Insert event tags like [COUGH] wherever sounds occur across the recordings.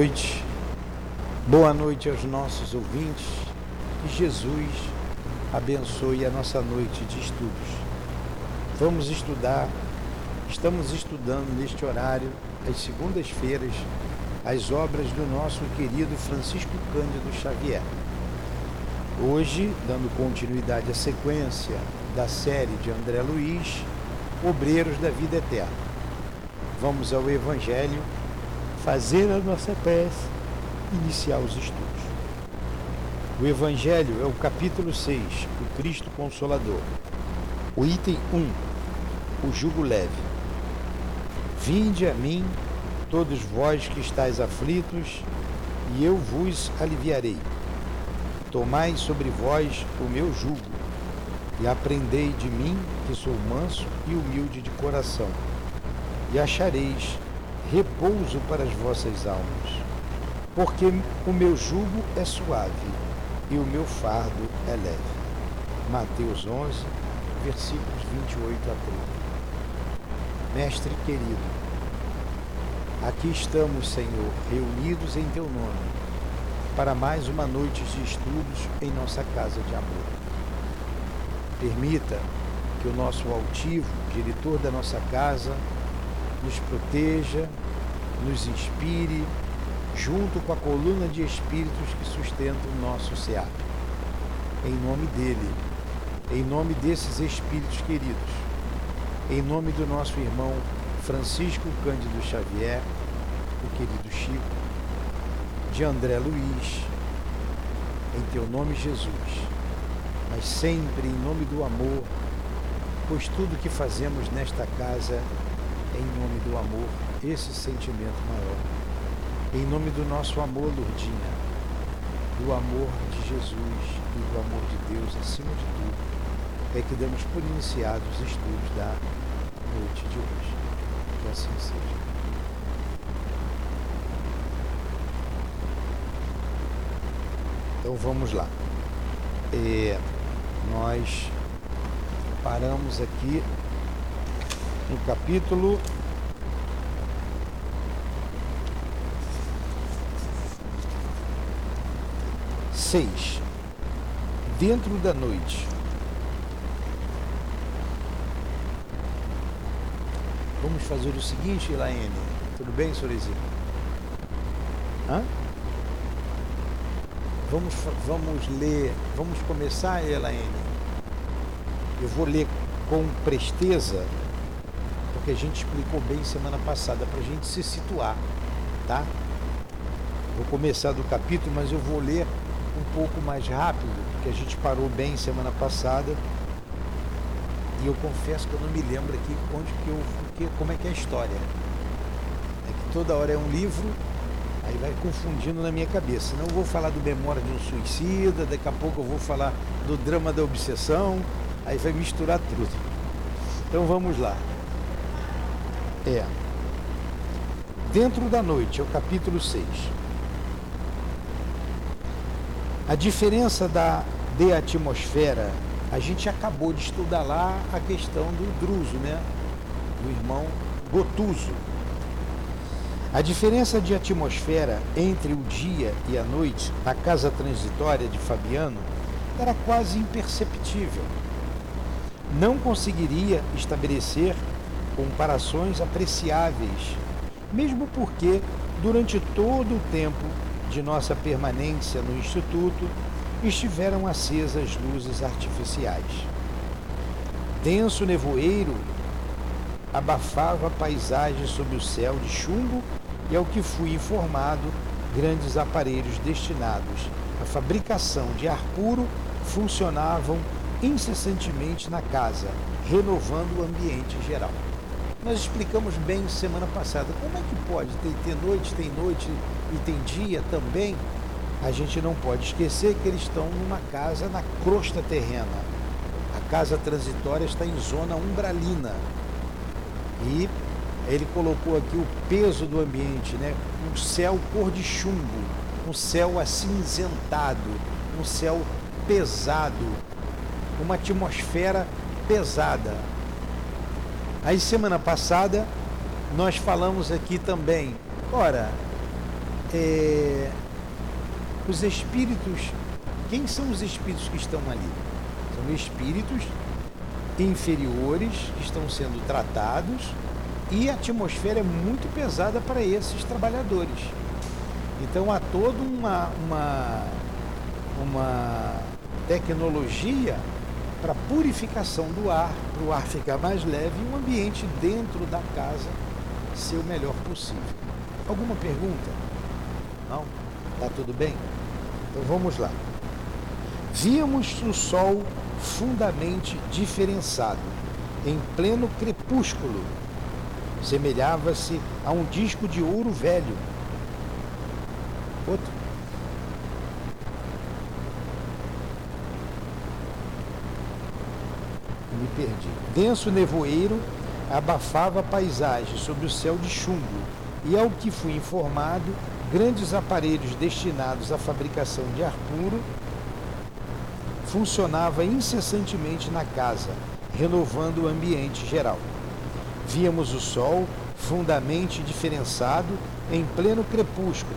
noite. Boa noite aos nossos ouvintes. Que Jesus abençoe a nossa noite de estudos. Vamos estudar, estamos estudando neste horário, às segundas-feiras, as obras do nosso querido Francisco Cândido Xavier. Hoje, dando continuidade à sequência da série de André Luiz, Obreiros da Vida Eterna. Vamos ao Evangelho fazer a nossa peça, iniciar os estudos. O Evangelho é o capítulo 6, o Cristo Consolador. O item 1, o jugo leve. Vinde a mim, todos vós que estáis aflitos, e eu vos aliviarei. Tomai sobre vós o meu jugo, e aprendei de mim, que sou manso e humilde de coração, e achareis repouso para as vossas almas, porque o meu jugo é suave e o meu fardo é leve. Mateus 11, versículos 28 a 30. Mestre querido, aqui estamos, Senhor, reunidos em Teu nome, para mais uma noite de estudos em nossa casa de amor. Permita que o nosso altivo, diretor da nossa casa, nos proteja, nos inspire, junto com a coluna de espíritos que sustentam o nosso SEAP. Em nome dele, em nome desses espíritos queridos, em nome do nosso irmão Francisco Cândido Xavier, o querido Chico, de André Luiz, em teu nome Jesus, mas sempre em nome do amor, pois tudo que fazemos nesta casa em nome do amor, esse sentimento maior. Em nome do nosso amor, Lourdinha, do amor de Jesus e do amor de Deus acima de tudo, é que damos por iniciados os estudos da noite de hoje. Que assim seja. Então vamos lá. É, nós paramos aqui no capítulo seis. Dentro da noite. Vamos fazer o seguinte, Elaine. Tudo bem, Sorezinho? Hã? Vamos, vamos ler, vamos começar, Elaine. Eu vou ler com presteza porque a gente explicou bem semana passada, para a gente se situar, tá? Vou começar do capítulo, mas eu vou ler um pouco mais rápido, porque a gente parou bem semana passada. E eu confesso que eu não me lembro aqui onde que eu, que, como é que é a história. É que toda hora é um livro, aí vai confundindo na minha cabeça. Eu vou falar do Memória de um Suicida, daqui a pouco eu vou falar do Drama da Obsessão, aí vai misturar tudo. Então vamos lá. É. Dentro da noite, é o capítulo 6. A diferença da de atmosfera, a gente acabou de estudar lá a questão do Druso, né? Do irmão Gotuso. A diferença de atmosfera entre o dia e a noite na casa transitória de Fabiano era quase imperceptível. Não conseguiria estabelecer comparações apreciáveis, mesmo porque, durante todo o tempo de nossa permanência no Instituto, estiveram acesas luzes artificiais. Denso nevoeiro abafava a paisagem sob o céu de chumbo e, ao que fui informado, grandes aparelhos destinados à fabricação de ar puro funcionavam incessantemente na casa, renovando o ambiente geral. Nós explicamos bem semana passada como é que pode ter, ter noite, tem noite e tem dia também. A gente não pode esquecer que eles estão numa casa na crosta terrena. A casa transitória está em zona umbralina. E ele colocou aqui o peso do ambiente, né? Um céu cor de chumbo, um céu acinzentado, um céu pesado, uma atmosfera pesada. Aí semana passada nós falamos aqui também, ora, é, os espíritos, quem são os espíritos que estão ali? São espíritos inferiores que estão sendo tratados e a atmosfera é muito pesada para esses trabalhadores. Então há toda uma, uma, uma tecnologia para purificação do ar, para o ar ficar mais leve e o ambiente dentro da casa ser o melhor possível. Alguma pergunta? Não? Tá tudo bem? Então vamos lá. Víamos o sol fundamente diferenciado, em pleno crepúsculo. Semelhava-se a um disco de ouro velho. Outro. Denso nevoeiro abafava a paisagem sob o céu de chumbo, e ao que fui informado, grandes aparelhos destinados à fabricação de ar puro funcionava incessantemente na casa, renovando o ambiente geral. Víamos o sol fundamente diferenciado em pleno crepúsculo.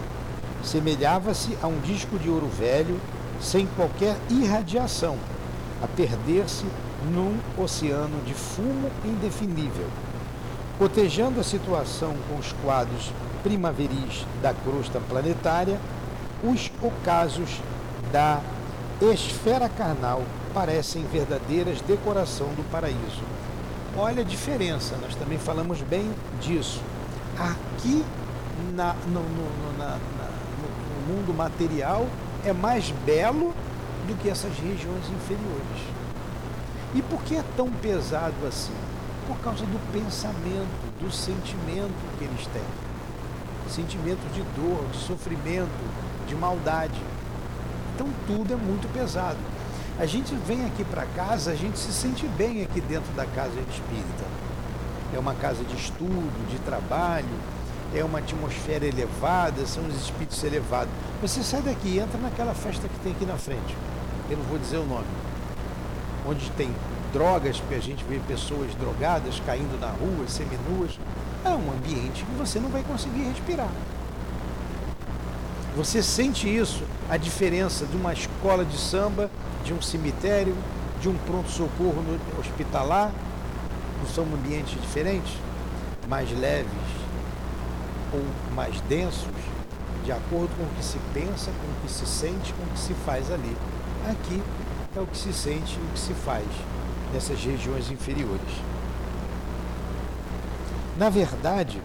Semelhava-se a um disco de ouro velho, sem qualquer irradiação, a perder-se num oceano de fumo indefinível. Cotejando a situação com os quadros primaveris da crosta planetária, os ocasos da esfera carnal parecem verdadeiras decoração do paraíso. Olha a diferença, nós também falamos bem disso. Aqui na, no, no, na, na, no mundo material é mais belo do que essas regiões inferiores. E por que é tão pesado assim? Por causa do pensamento, do sentimento que eles têm. Sentimento de dor, de sofrimento, de maldade. Então tudo é muito pesado. A gente vem aqui para casa, a gente se sente bem aqui dentro da casa espírita. É uma casa de estudo, de trabalho, é uma atmosfera elevada, são os espíritos elevados. Você sai daqui e entra naquela festa que tem aqui na frente. Eu não vou dizer o nome. Onde tem drogas, porque a gente vê pessoas drogadas caindo na rua, seminuas. É um ambiente que você não vai conseguir respirar. Você sente isso, a diferença de uma escola de samba, de um cemitério, de um pronto-socorro hospitalar? Não são ambientes diferentes? Mais leves ou mais densos, de acordo com o que se pensa, com o que se sente, com o que se faz ali. Aqui é o que se sente e o que se faz nessas regiões inferiores. Na verdade,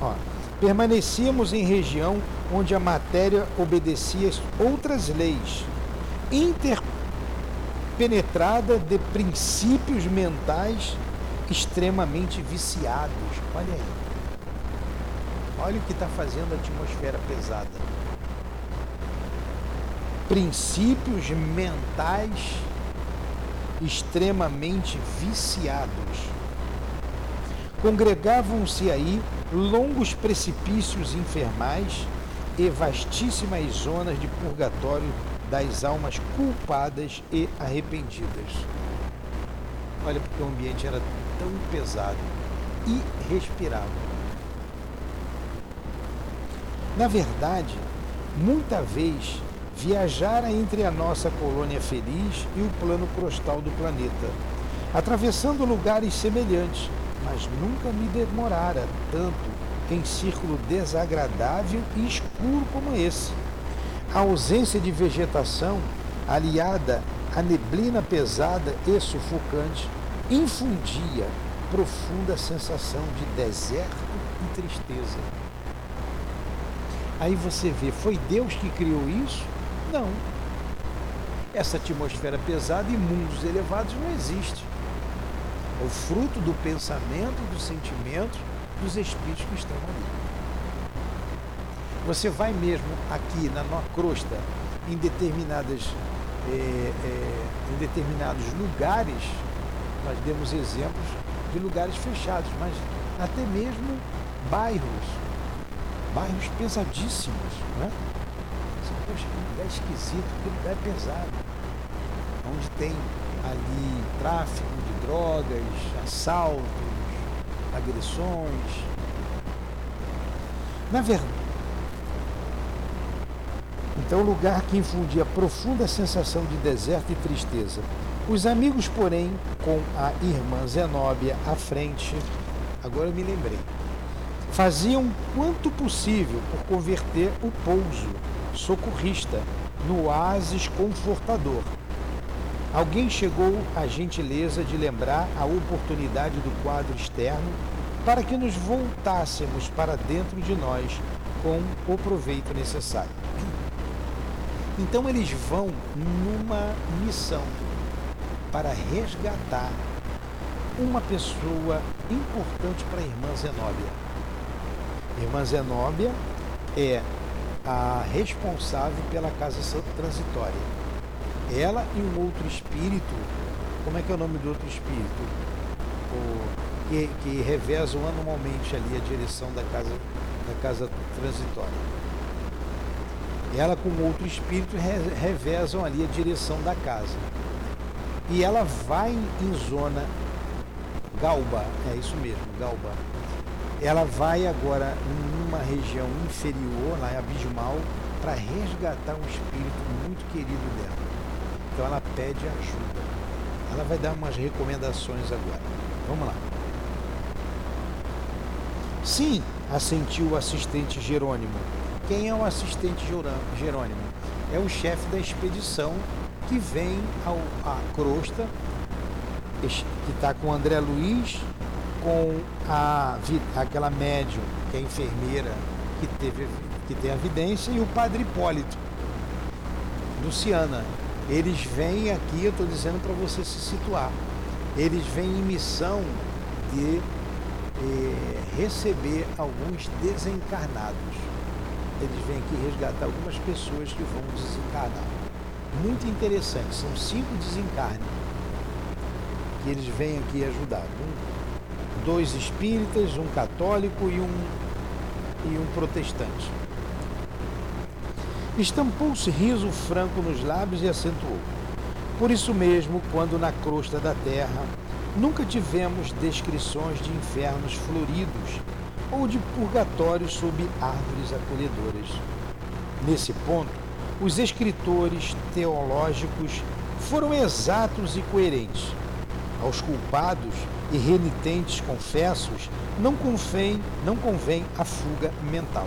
ó, permanecíamos em região onde a matéria obedecia outras leis, interpenetrada de princípios mentais extremamente viciados. Olha aí. Olha o que está fazendo a atmosfera pesada. Princípios mentais extremamente viciados. Congregavam-se aí longos precipícios infernais e vastíssimas zonas de purgatório das almas culpadas e arrependidas. Olha, porque o ambiente era tão pesado e respirável. Na verdade, muita vez viajara entre a nossa colônia feliz e o plano crostal do planeta, atravessando lugares semelhantes, mas nunca me demorara tanto em círculo desagradável e escuro como esse. A ausência de vegetação, aliada à neblina pesada e sufocante, infundia profunda sensação de deserto e tristeza. Aí você vê, foi Deus que criou isso? Não. Essa atmosfera pesada e mundos elevados não existe. É o fruto do pensamento, dos sentimentos dos espíritos que estão ali. Você vai mesmo aqui na crosta, em determinadas é, é, em determinados lugares, nós demos exemplos de lugares fechados, mas até mesmo bairros, bairros pesadíssimos, né? Lugar esquisito, que lugar pesado, onde tem ali tráfico de drogas, assaltos, agressões. Na verdade, Então, lugar que infundia profunda sensação de deserto e tristeza. Os amigos, porém, com a irmã Zenóbia à frente, agora eu me lembrei, faziam quanto possível por converter o pouso socorrista no oásis confortador. Alguém chegou à gentileza de lembrar a oportunidade do quadro externo para que nos voltássemos para dentro de nós com o proveito necessário. Então eles vão numa missão para resgatar uma pessoa importante para a irmã Zenóbia. Irmã Zenóbia é a responsável pela casa transitória. Ela e um outro espírito, como é que é o nome do outro espírito? O, que, que revezam anualmente ali a direção da casa, da casa transitória. Ela com outro espírito revezam ali a direção da casa. E ela vai em zona Galba, é isso mesmo, Galba. Ela vai agora numa região inferior, lá em Abismal, para resgatar um espírito muito querido dela. Então ela pede ajuda. Ela vai dar umas recomendações agora. Vamos lá. Sim, assentiu o assistente Jerônimo. Quem é o assistente Jerônimo? É o chefe da expedição que vem ao, à crosta, que está com André Luiz, com a, aquela médium, que é enfermeira, que, teve, que tem a vidência, e o padre Hipólito, Luciana. Eles vêm aqui, eu estou dizendo para você se situar, eles vêm em missão de eh, receber alguns desencarnados. Eles vêm aqui resgatar algumas pessoas que vão desencarnar muito interessante. São cinco desencarnes que eles vêm aqui ajudar. Um, dois espíritas, um católico e um, e um protestante. Estampou-se riso franco nos lábios e acentuou. Por isso mesmo, quando na crosta da terra nunca tivemos descrições de infernos floridos ou de purgatórios sob árvores acolhedoras. Nesse ponto, os escritores teológicos foram exatos e coerentes. Aos culpados e renitentes confessos não convém, não convém a fuga mental.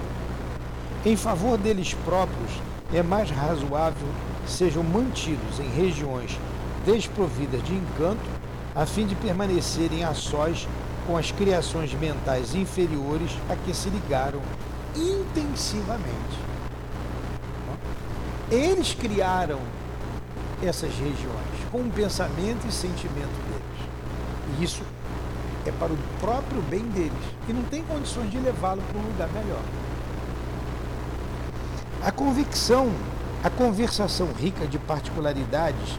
Em favor deles próprios, é mais razoável sejam mantidos em regiões desprovidas de encanto, a fim de permanecerem a sós com as criações mentais inferiores a que se ligaram intensivamente. Eles criaram essas regiões com o pensamento e sentimento deles. E isso é para o próprio bem deles, que não tem condições de levá-lo para um lugar melhor. A convicção, a conversação rica de particularidades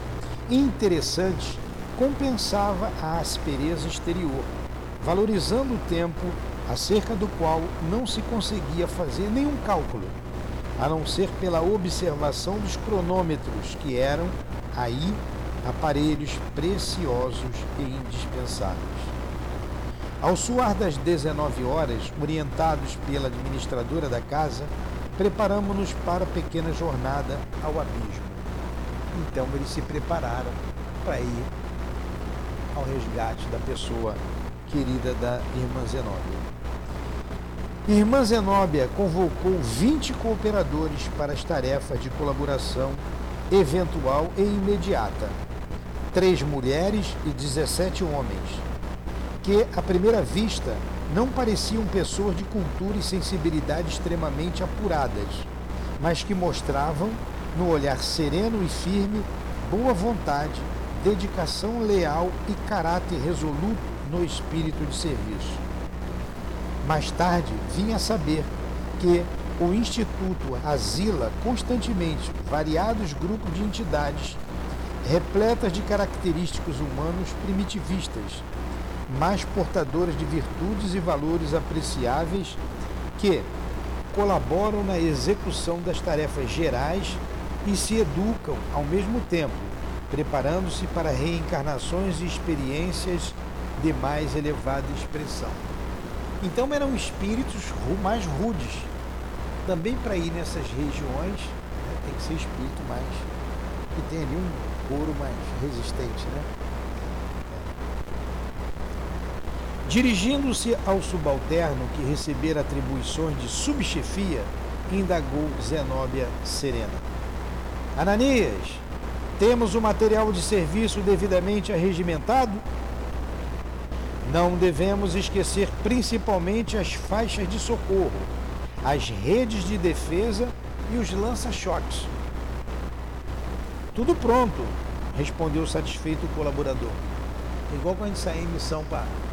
interessantes compensava a aspereza exterior, valorizando o tempo acerca do qual não se conseguia fazer nenhum cálculo a não ser pela observação dos cronômetros, que eram aí aparelhos preciosos e indispensáveis. Ao soar das 19 horas, orientados pela administradora da casa, preparamos-nos para a pequena jornada ao abismo. Então eles se prepararam para ir ao resgate da pessoa querida da irmã Zenóbia. Irmã Zenóbia convocou 20 cooperadores para as tarefas de colaboração eventual e imediata. Três mulheres e 17 homens, que, à primeira vista, não pareciam pessoas de cultura e sensibilidade extremamente apuradas, mas que mostravam, no olhar sereno e firme, boa vontade, dedicação leal e caráter resoluto no espírito de serviço. Mais tarde, vinha a saber que o Instituto asila constantemente variados grupos de entidades repletas de característicos humanos primitivistas, mas portadoras de virtudes e valores apreciáveis que colaboram na execução das tarefas gerais e se educam ao mesmo tempo, preparando-se para reencarnações e experiências de mais elevada expressão. Então eram espíritos mais rudes, também para ir nessas regiões, né, tem que ser espírito mais que tem ali um couro mais resistente, né? Dirigindo-se ao subalterno que recebera atribuições de subchefia, indagou Zenóbia Serena. Ananias, temos o material de serviço devidamente arregimentado? Não devemos esquecer principalmente as faixas de socorro, as redes de defesa e os lança-choques. Tudo pronto, respondeu satisfeito o colaborador. Igual quando a gente sai em missão para.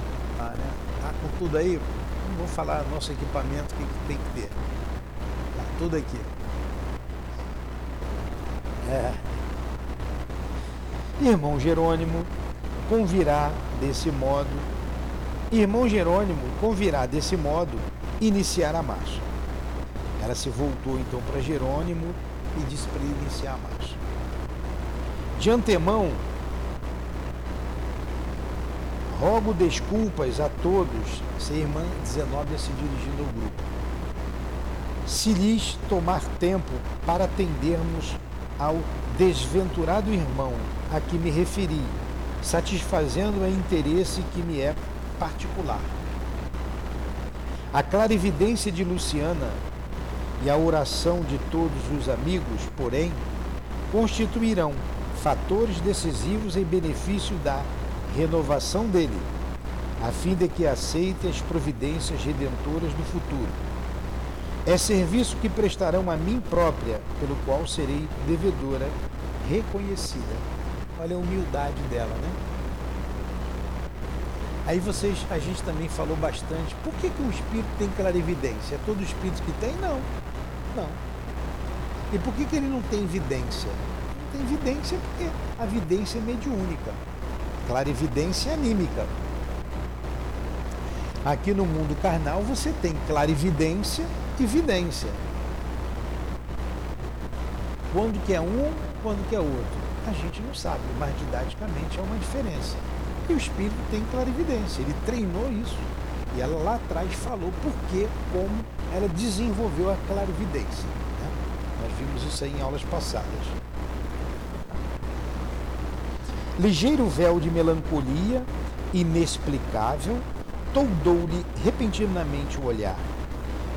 Né? Tá com tudo aí, não vou falar nosso equipamento, o que, que tem que ter. Tá tudo aqui. É. Irmão Jerônimo convirá desse modo. Irmão Jerônimo convirá desse modo iniciar a marcha. Ela se voltou então para Jerônimo e disse para iniciar a marcha. De antemão, rogo desculpas a todos, se irmã 19 se dirigindo ao grupo. Se lhes tomar tempo para atendermos ao desventurado irmão a que me referi, satisfazendo o interesse que me é particular. A clarividência de Luciana e a oração de todos os amigos, porém, constituirão fatores decisivos em benefício da renovação dele, a fim de que aceite as providências redentoras do futuro. É serviço que prestarão a mim própria, pelo qual serei devedora reconhecida. Olha a humildade dela, né? Aí vocês, a gente também falou bastante. Por que, que o espírito tem clarividência? É todo espírito que tem? Não. Não. E por que, que ele não tem vidência? tem evidência porque a vidência é mediúnica, clarividência anímica. Aqui no mundo carnal você tem clarividência e vidência. Quando que é um, quando que é outro? A gente não sabe, mas didaticamente é uma diferença. E o espírito tem clarividência, ele treinou isso. E ela lá atrás falou por que, como ela desenvolveu a clarividência. Né? Nós vimos isso aí em aulas passadas. Ligeiro véu de melancolia, inexplicável, toldou-lhe repentinamente o olhar,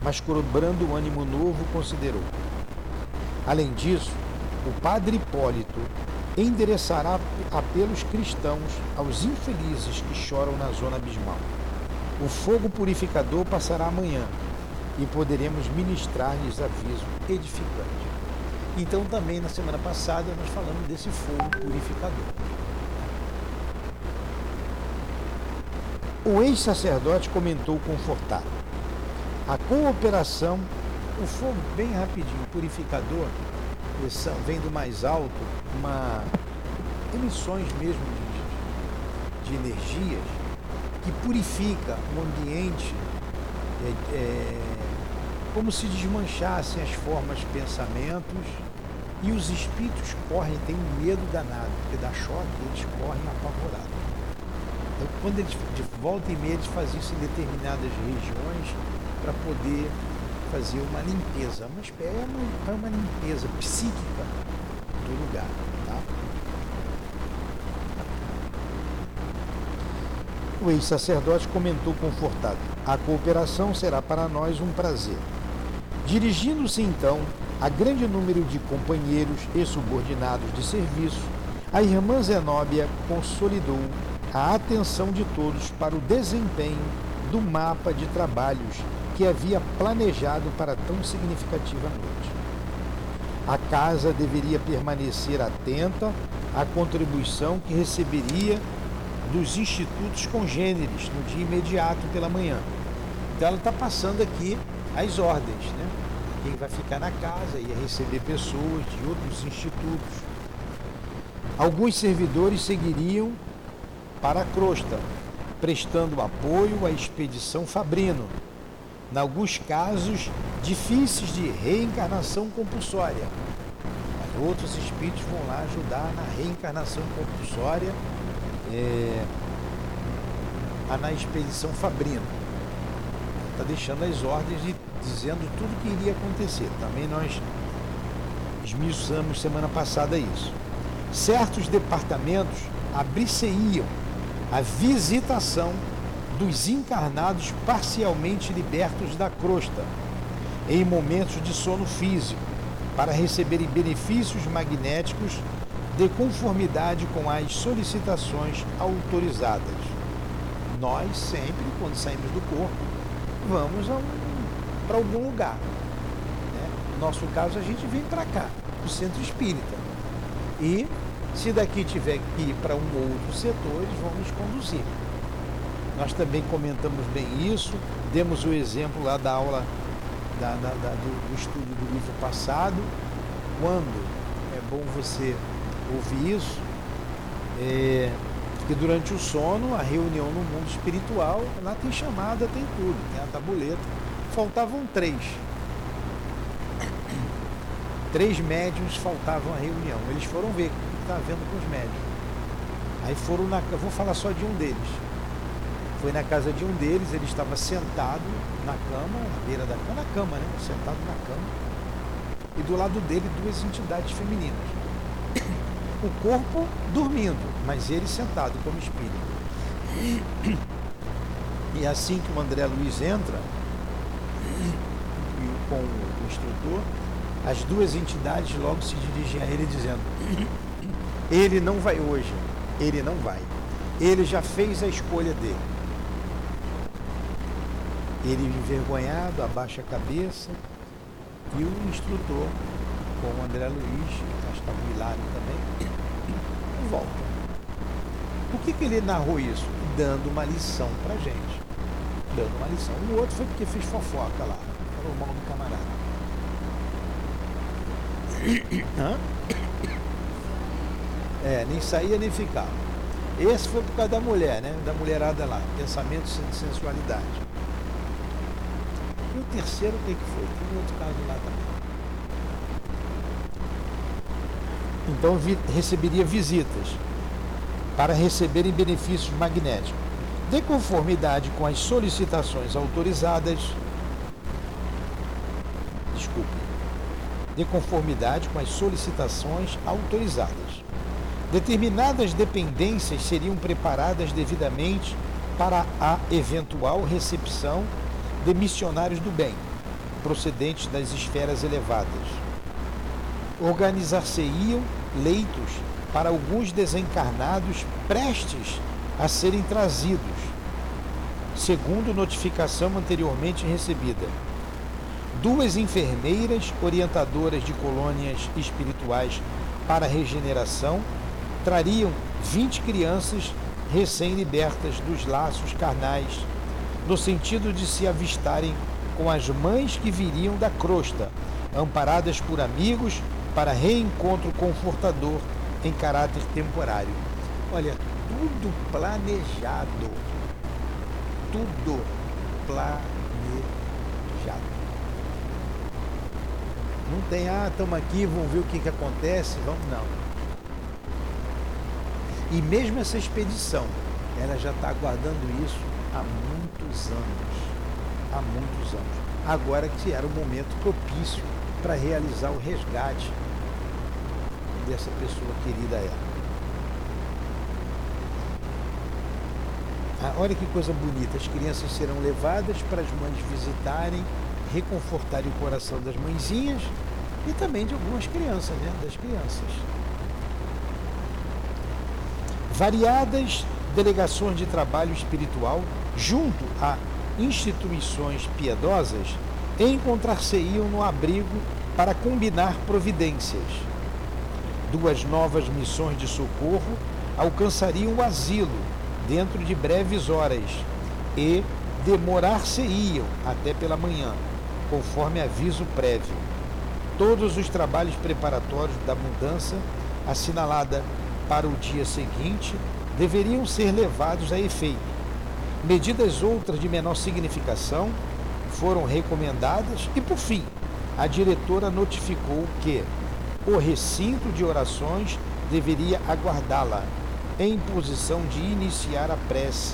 mas cobrando um ânimo novo, considerou. Além disso, o padre Hipólito endereçará apelos cristãos aos infelizes que choram na zona abismal. O fogo purificador passará amanhã e poderemos ministrar-lhes aviso edificante. Então, também na semana passada, nós falamos desse fogo purificador. O ex-sacerdote comentou confortado. A cooperação, o fogo bem rapidinho, purificador, vem do mais alto, uma emissões mesmo de, de energias que purifica o ambiente é, é, como se desmanchassem as formas, pensamentos e os espíritos correm, têm medo danado, porque dá choque, eles correm apavorados. Então, quando eles de volta e meia eles faziam isso em determinadas regiões para poder fazer uma limpeza, uma, é uma, é uma limpeza psíquica do lugar. Tá? O ex-sacerdote comentou confortado: A cooperação será para nós um prazer. Dirigindo-se então a grande número de companheiros e subordinados de serviço, a irmã Zenóbia consolidou a atenção de todos para o desempenho do mapa de trabalhos que havia planejado para tão significativa noite. A casa deveria permanecer atenta à contribuição que receberia dos institutos congêneres no dia imediato pela manhã. Então ela está passando aqui as ordens, né? Quem vai ficar na casa ia receber pessoas de outros institutos. Alguns servidores seguiriam para a crosta, prestando apoio à expedição Fabrino, em alguns casos difíceis de reencarnação compulsória. Mas outros espíritos vão lá ajudar na reencarnação compulsória é, na expedição Fabrino. Está deixando as ordens e dizendo tudo o que iria acontecer. Também nós esmiuçamos semana passada isso. Certos departamentos abrir-se-iam a visitação dos encarnados parcialmente libertos da crosta, em momentos de sono físico, para receberem benefícios magnéticos de conformidade com as solicitações autorizadas. Nós sempre, quando saímos do corpo, vamos um, para algum lugar. Né? No nosso caso, a gente vem para cá, o centro espírita. E se daqui tiver que ir para um ou outro setor, eles vão nos conduzir. Nós também comentamos bem isso, demos o exemplo lá da aula da, da, da, do, do estudo do livro passado, quando é bom você ouvir isso, é, que durante o sono, a reunião no mundo espiritual, lá tem chamada, tem tudo, tem a tabuleta. Faltavam três. Três médiums faltavam à reunião. Eles foram ver está vendo com os médiums. Aí foram na. Eu vou falar só de um deles. Foi na casa de um deles, ele estava sentado na cama, na beira da cama, na cama, né? Sentado na cama. E do lado dele duas entidades femininas. O corpo dormindo, mas ele sentado como espírito. E assim que o André Luiz entra, com o instrutor, as duas entidades logo se dirigem a ele dizendo: Ele não vai hoje, ele não vai. Ele já fez a escolha dele. Ele envergonhado, abaixa a cabeça e o instrutor, com o André Luiz, acho que estava Hilário também, volta. Por que, que ele narrou isso? Dando uma lição pra gente. Dando uma lição. O outro foi porque fez fofoca lá. Falou mal do camarada. [COUGHS] Hã? É, nem saía nem ficava. Esse foi por causa da mulher, né? Da mulherada lá. Pensamento de sensualidade. E o terceiro, o que, que foi? Tem outro caso lá também. Então vi, receberia visitas para receberem benefícios magnéticos. De conformidade com as solicitações autorizadas, desculpe, de conformidade com as solicitações autorizadas. Determinadas dependências seriam preparadas devidamente para a eventual recepção de missionários do bem, procedentes das esferas elevadas. Organizar-se-iam leitos para alguns desencarnados prestes a serem trazidos, segundo notificação anteriormente recebida. Duas enfermeiras orientadoras de colônias espirituais para regeneração trariam 20 crianças recém-libertas dos laços carnais no sentido de se avistarem com as mães que viriam da crosta, amparadas por amigos para reencontro confortador em caráter temporário. Olha, tudo planejado. Tudo planejado. Não tem, ah, estamos aqui, vamos ver o que, que acontece, vamos não. E mesmo essa expedição, ela já está aguardando isso há muitos anos. Há muitos anos. Agora que era o momento propício para realizar o resgate dessa pessoa querida a ela. Ah, olha que coisa bonita, as crianças serão levadas para as mães visitarem, reconfortarem o coração das mãezinhas e também de algumas crianças, né? Das crianças. Variadas delegações de trabalho espiritual junto a instituições piedosas encontrar-se-iam no abrigo para combinar providências. Duas novas missões de socorro alcançariam o asilo dentro de breves horas e demorar-se-iam até pela manhã, conforme aviso prévio. Todos os trabalhos preparatórios da mudança assinalada para o dia seguinte deveriam ser levados a efeito Medidas outras de menor significação foram recomendadas e, por fim, a diretora notificou que o recinto de orações deveria aguardá-la em posição de iniciar a prece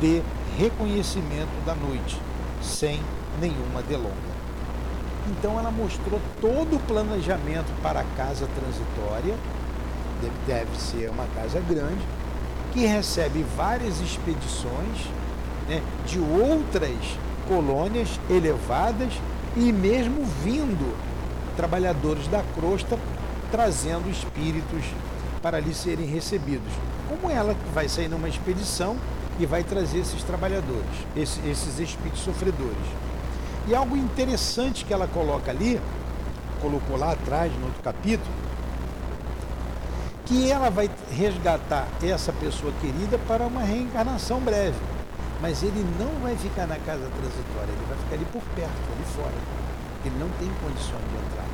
de reconhecimento da noite, sem nenhuma delonga. Então ela mostrou todo o planejamento para a casa transitória, deve, ser uma casa grande, que recebe várias expedições né, de outras colônias elevadas e mesmo vindo trabalhadores da crosta trazendo espíritos para ali serem recebidos. Como ela vai sair numa expedição e vai trazer esses trabalhadores, esses, esses espíritos sofredores. E algo interessante que ela coloca ali, colocou lá atrás no outro capítulo, que ela vai resgatar essa pessoa querida para uma reencarnação breve. Mas ele não vai ficar na casa transitória, ele vai ficar ali por perto, ali fora. Ele não tem condições de entrar,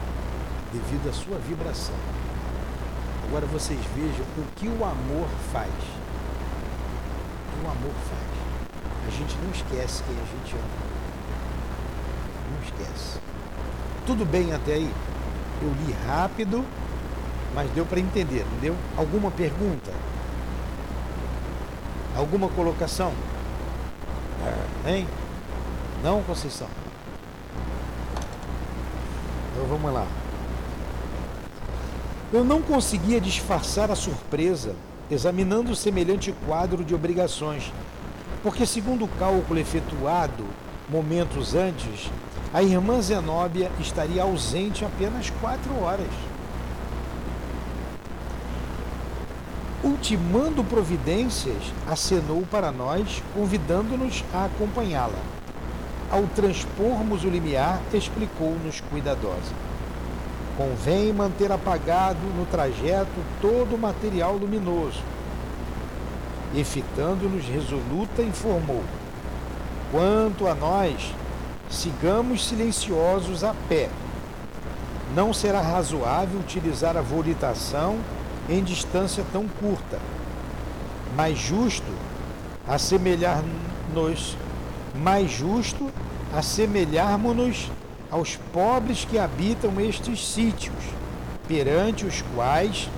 devido à sua vibração. Agora vocês vejam o que o amor faz. O amor faz. A gente não esquece quem a gente ama. Não esquece. Tudo bem até aí? Eu li rápido, mas deu para entender, não deu? Alguma pergunta? Alguma colocação? É, hein? Não, Conceição? Então vamos lá. Eu não conseguia disfarçar a surpresa examinando semelhante quadro de obrigações, porque, segundo o cálculo efetuado momentos antes, a irmã Zenóbia estaria ausente apenas quatro horas. Ultimando providências, acenou para nós, convidando-nos a acompanhá-la. Ao transpormos o limiar, explicou-nos cuidadosa. Convém manter apagado no trajeto todo o material luminoso. E fitando-nos resoluta, informou: Quanto a nós, sigamos silenciosos a pé. Não será razoável utilizar a volitação em distância tão curta, mais justo assemelhar-nos, mais justo assemelharmos-nos aos pobres que habitam estes sítios, perante os quais,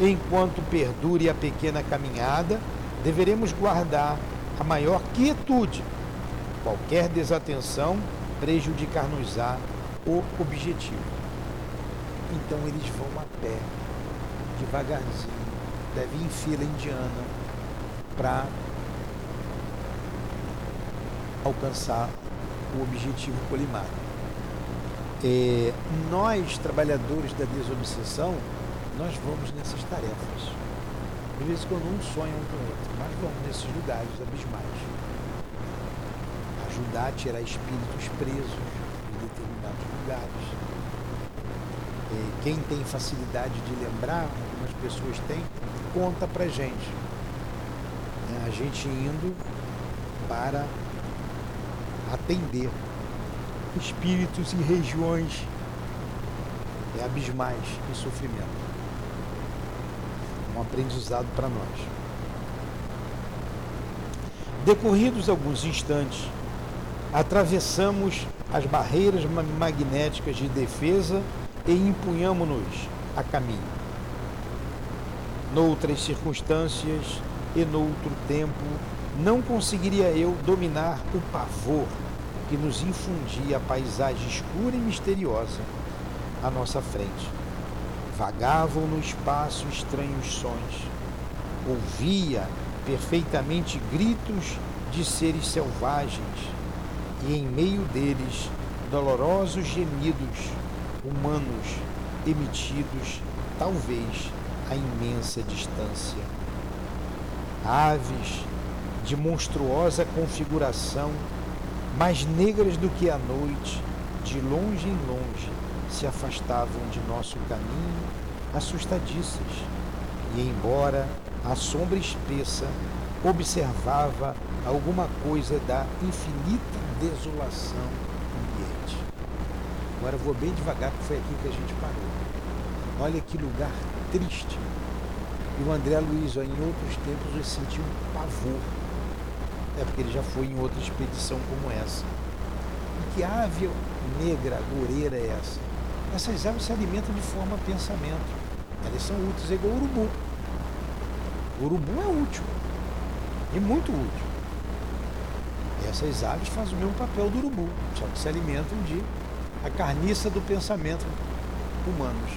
enquanto perdure a pequena caminhada, deveremos guardar a maior quietude. Qualquer desatenção prejudicar-nos-á o objetivo. Então eles vão a pé, devagarzinho, deve ir em fila indiana para alcançar o objetivo colimado. É, nós, trabalhadores da desobsessão, nós vamos nessas tarefas. De vez em quando um sonha um com o outro, mas vamos nesses lugares abismais. Ajudar a tirar espíritos presos em determinados lugares. Quem tem facilidade de lembrar, algumas pessoas têm, conta pra gente. É, a gente indo para atender espíritos em regiões é, abismais em sofrimento. Um aprendizado para nós. Decorridos alguns instantes, atravessamos as barreiras magnéticas de defesa e empunhamos-nos a caminho. Noutras circunstâncias e noutro tempo, não conseguiria eu dominar o pavor que nos infundia a paisagem escura e misteriosa à nossa frente. Vagavam no espaço estranhos sons. Ouvia perfeitamente gritos de seres selvagens e em meio deles dolorosos gemidos humanos emitidos talvez a imensa distância. Aves de monstruosa configuração mais negras do que a noite, de longe em longe, se afastavam de nosso caminho, assustadiças, e embora a sombra espessa observava alguma coisa da infinita desolação. Agora vou bem devagar, porque foi aqui que a gente parou. Olha que lugar triste. E o André Luiz, ó, em outros tempos, eu senti um pavor é porque ele já foi em outra expedição como essa. E que ave negra, goreira é essa? Essas aves se alimentam de forma pensamento. Elas são úteis, é igual o urubu. O urubu é útil. E muito útil. E essas aves fazem o mesmo papel do urubu, só que se alimentam de a carniça do pensamento humanos.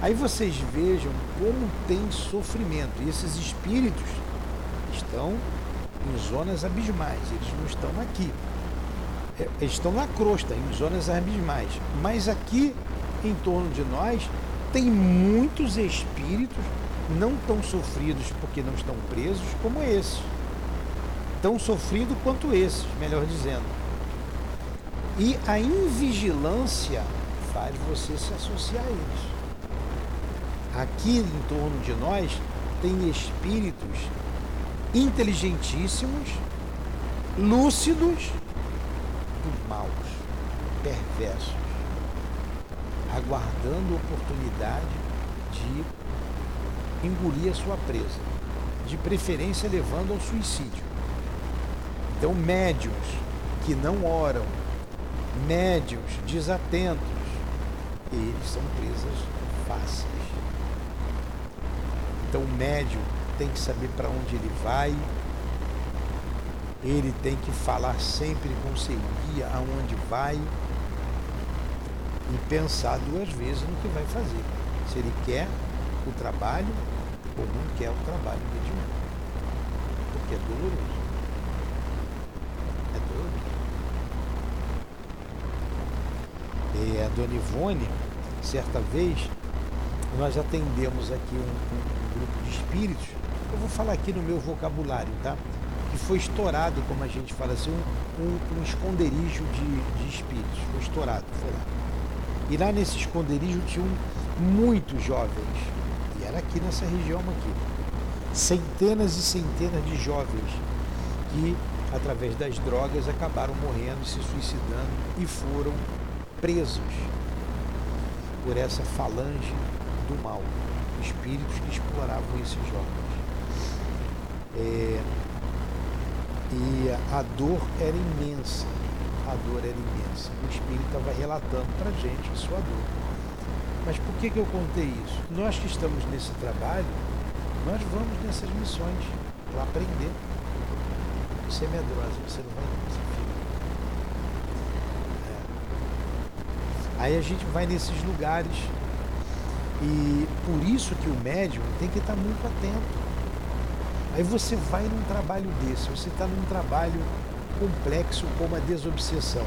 Aí vocês vejam como tem sofrimento. E esses espíritos estão em zonas abismais, eles não estão aqui. É, eles estão na crosta, em zonas abismais. Mas aqui, em torno de nós, tem muitos espíritos não tão sofridos porque não estão presos como esses. Tão sofridos quanto esses, melhor dizendo. E a invigilância faz você se associar a eles. Aqui em torno de nós tem espíritos inteligentíssimos, lúcidos, maus, perversos, aguardando oportunidade de engolir a sua presa, de preferência levando ao suicídio. Então, médios que não oram, médios desatentos, eles são presas fáceis. Então, o médium tem que saber para onde ele vai, ele tem que falar sempre com seguia aonde vai e pensar duas vezes no que vai fazer. Se ele quer o trabalho ou não quer o trabalho mediúnico. Porque é doloroso. É doloroso. E a Dona Ivone, certa vez, nós atendemos aqui um, um, um grupo de espíritos. Eu vou falar aqui no meu vocabulário, tá? que foi estourado, como a gente fala assim, um, um, um esconderijo de, de, espíritos. Foi estourado, foi lá. E lá nesse esconderijo tinham muitos jovens. E era aqui nessa região aqui. Centenas e centenas de jovens que, através das drogas, acabaram morrendo, se suicidando e foram presos por essa falange do mal, espíritos que exploravam esses jovens. É, e a dor era imensa. A dor era imensa. O Espírito estava relatando para a gente a sua dor. Mas por que, que eu contei isso? Nós que estamos nesse trabalho, nós vamos nessas missões para aprender. Você é medrosa, você não vai não, você é. Aí a gente vai nesses lugares e por isso que o médium tem que estar muito atento Aí você vai num trabalho desse, você está num trabalho complexo como a desobsessão.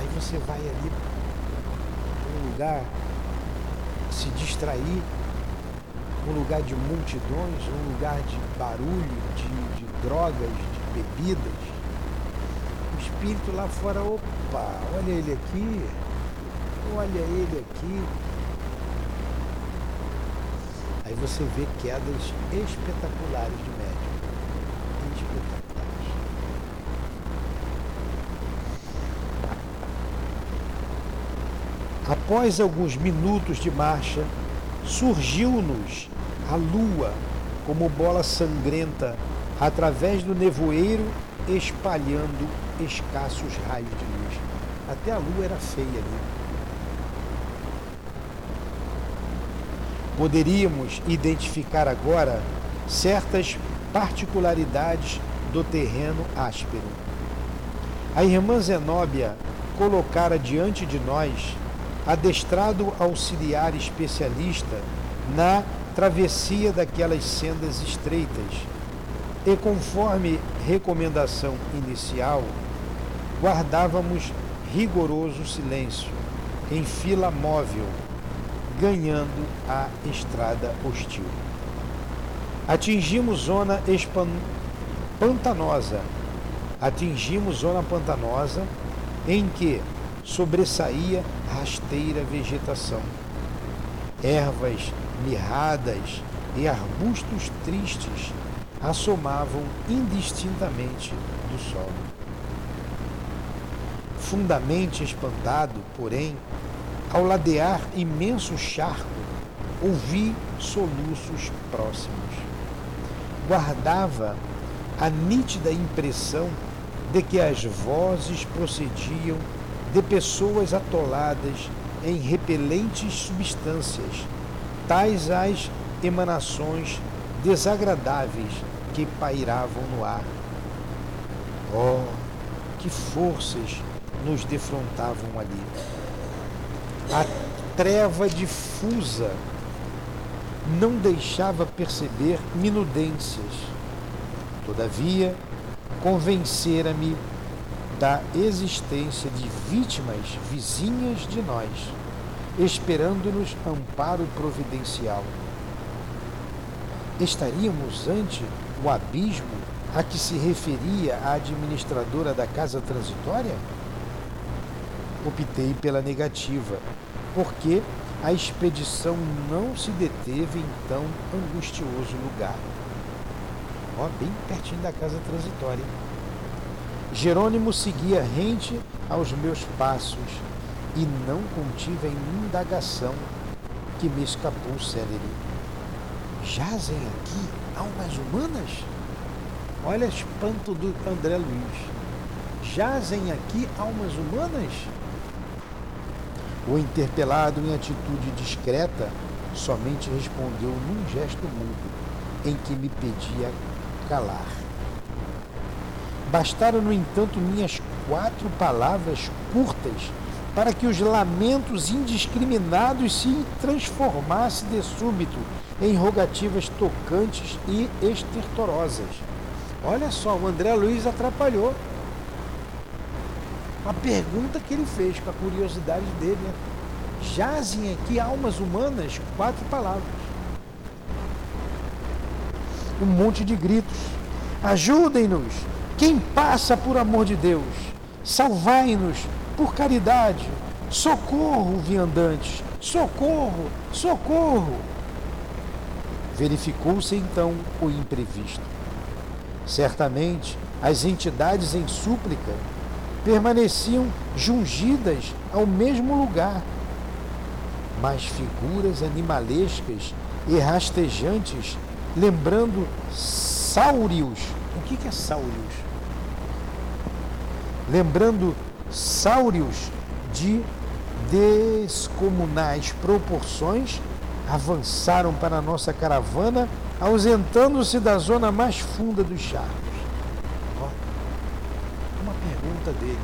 Aí você vai ali para um lugar se distrair, um lugar de multidões, um lugar de barulho, de, de drogas, de bebidas. O espírito lá fora, opa, olha ele aqui, olha ele aqui, Aí você vê quedas espetaculares de médium. Espetaculares. Após alguns minutos de marcha, surgiu-nos a lua como bola sangrenta através do nevoeiro, espalhando escassos raios de luz. Até a lua era feia ali. Poderíamos identificar agora certas particularidades do terreno áspero. A irmã Zenóbia colocara diante de nós adestrado auxiliar especialista na travessia daquelas sendas estreitas. E conforme recomendação inicial, guardávamos rigoroso silêncio, em fila móvel, ganhando a estrada hostil. Atingimos zona espan... pantanosa. Atingimos zona pantanosa em que sobressaía rasteira vegetação. Ervas mirradas e arbustos tristes assomavam indistintamente do sol. Fundamente espantado, porém, ao ladear imenso charco, ouvi soluços próximos. Guardava a nítida impressão de que as vozes procediam de pessoas atoladas em repelentes substâncias, tais as emanações desagradáveis que pairavam no ar. Oh, que forças nos defrontavam ali. A treva difusa não deixava perceber minudências. Todavia, convencera-me da existência de vítimas vizinhas de nós, esperando-nos amparo providencial. Estaríamos ante o abismo a que se referia a administradora da casa transitória? Optei pela negativa, porque a expedição não se deteve em tão angustioso lugar. Ó, bem pertinho da casa transitória. Jerônimo seguia rente aos meus passos e não contive a indagação que me escapou célere. Jazem aqui almas humanas? Olha espanto do André Luiz. Jazem aqui almas humanas? O interpelado, em atitude discreta, somente respondeu num gesto mudo, em que me pedia calar. Bastaram, no entanto, minhas quatro palavras curtas para que os lamentos indiscriminados se transformassem de súbito em rogativas tocantes e estertorosas. Olha só, o André Luiz atrapalhou a pergunta que ele fez com a curiosidade dele. Né? Jazem aqui almas humanas? Quatro palavras. Um monte de gritos. Ajudem-nos! Quem passa por amor de Deus? Salvai-nos por caridade. Socorro, viandantes! Socorro! Socorro! Verificou-se então o imprevisto. Certamente, as entidades em súplica permaneciam jungidas ao mesmo lugar, mas figuras animalescas e rastejantes, lembrando sáurios. O que é sáurios? Lembrando sáurios de descomunais proporções, avançaram para a nossa caravana, ausentando-se da zona mais funda dos charcos. Pergunta dele.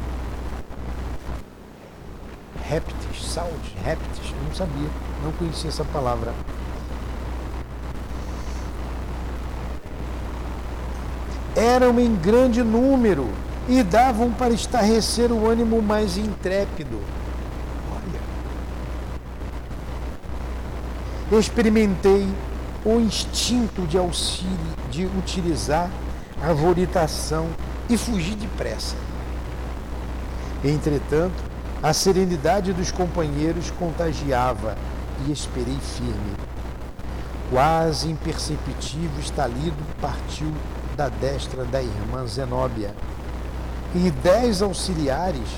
Répteis, saúde, répteis, eu não sabia, não conhecia essa palavra. Eram em grande número e davam para estarrecer o ânimo mais intrépido. Olha. Experimentei o instinto de auxílio, de utilizar a voritação e fugir depressa. Entretanto, a serenidade dos companheiros contagiava e esperei firme. Quase imperceptível estalido partiu da destra da irmã Zenóbia e dez auxiliares,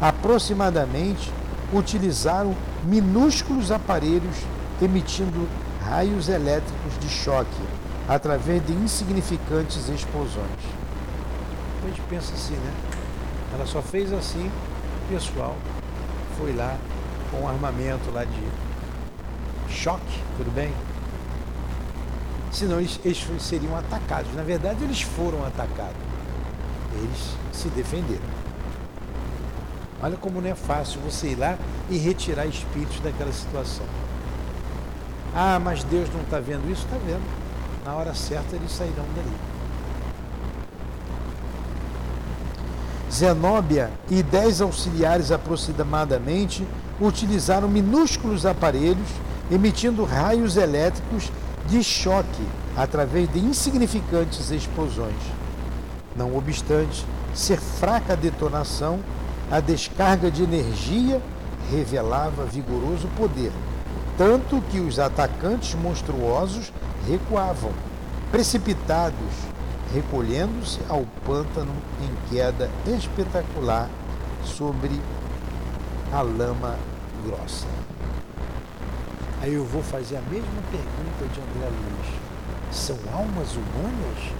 aproximadamente, utilizaram minúsculos aparelhos emitindo raios elétricos de choque através de insignificantes explosões. A gente pensa assim, né? Ela só fez assim, o pessoal foi lá com um armamento lá de choque, tudo bem? Senão eles, eles seriam atacados. Na verdade, eles foram atacados. Eles se defenderam. Olha como não é fácil você ir lá e retirar espíritos daquela situação. Ah, mas Deus não está vendo isso? Está vendo. Na hora certa eles sairão dali. Zenóbia e dez auxiliares aproximadamente utilizaram minúsculos aparelhos emitindo raios elétricos de choque através de insignificantes explosões. Não obstante, ser fraca a detonação, a descarga de energia revelava vigoroso poder, tanto que os atacantes monstruosos recuavam, precipitados, recolhendo-se ao pântano em queda espetacular sobre a lama grossa. Aí eu vou fazer a mesma pergunta de André Luiz. São almas humanas